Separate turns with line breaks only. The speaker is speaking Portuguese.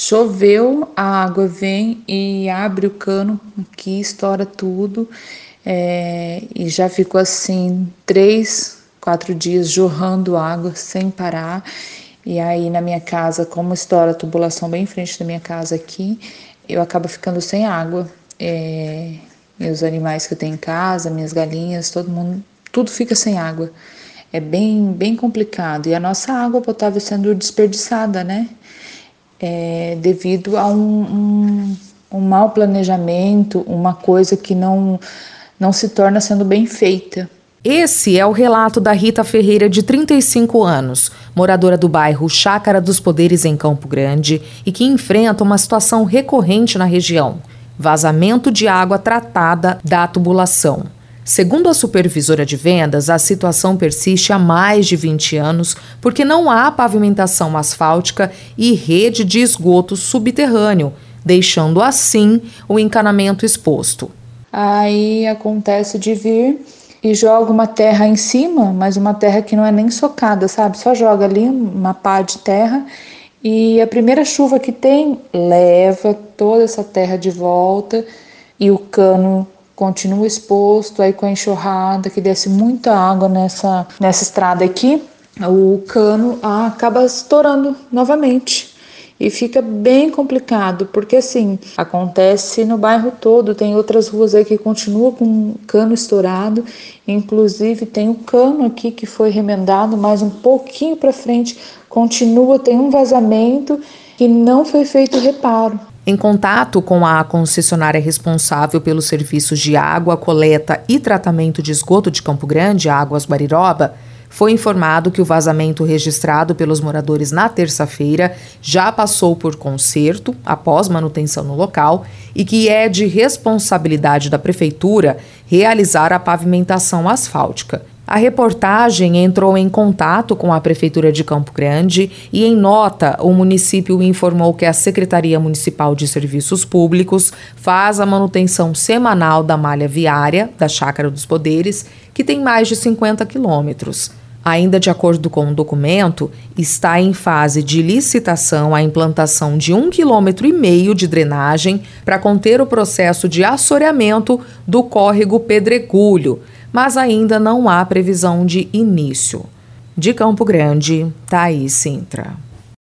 Choveu, a água vem e abre o cano aqui, estoura tudo. É, e já ficou assim três, quatro dias jorrando água sem parar. E aí na minha casa, como estoura a tubulação bem em frente da minha casa aqui, eu acabo ficando sem água. É, meus animais que eu tenho em casa, minhas galinhas, todo mundo, tudo fica sem água. É bem, bem complicado. E a nossa água potável sendo desperdiçada, né? É, devido a um, um, um mau planejamento, uma coisa que não, não se torna sendo bem feita.
Esse é o relato da Rita Ferreira, de 35 anos, moradora do bairro Chácara dos Poderes, em Campo Grande, e que enfrenta uma situação recorrente na região: vazamento de água tratada da tubulação. Segundo a supervisora de vendas, a situação persiste há mais de 20 anos porque não há pavimentação asfáltica e rede de esgoto subterrâneo, deixando assim o encanamento exposto.
Aí acontece de vir e joga uma terra em cima, mas uma terra que não é nem socada, sabe? Só joga ali uma pá de terra e a primeira chuva que tem leva toda essa terra de volta e o cano continua exposto aí com a enxurrada que desce muita água nessa nessa estrada aqui, o cano acaba estourando novamente e fica bem complicado, porque assim, acontece no bairro todo, tem outras ruas aí que continuam com cano estourado, inclusive tem um cano aqui que foi remendado, mais um pouquinho para frente, continua, tem um vazamento que não foi feito reparo.
Em contato com a concessionária responsável pelos serviços de água, coleta e tratamento de esgoto de Campo Grande, Águas Guariroba, foi informado que o vazamento registrado pelos moradores na terça-feira já passou por conserto após manutenção no local e que é de responsabilidade da prefeitura realizar a pavimentação asfáltica. A reportagem entrou em contato com a Prefeitura de Campo Grande e, em nota, o município informou que a Secretaria Municipal de Serviços Públicos faz a manutenção semanal da malha viária da Chácara dos Poderes, que tem mais de 50 quilômetros. Ainda de acordo com o documento, está em fase de licitação a implantação de um quilômetro e meio de drenagem para conter o processo de assoreamento do córrego Pedregulho, mas ainda não há previsão de início. De Campo Grande, Thaís Sintra.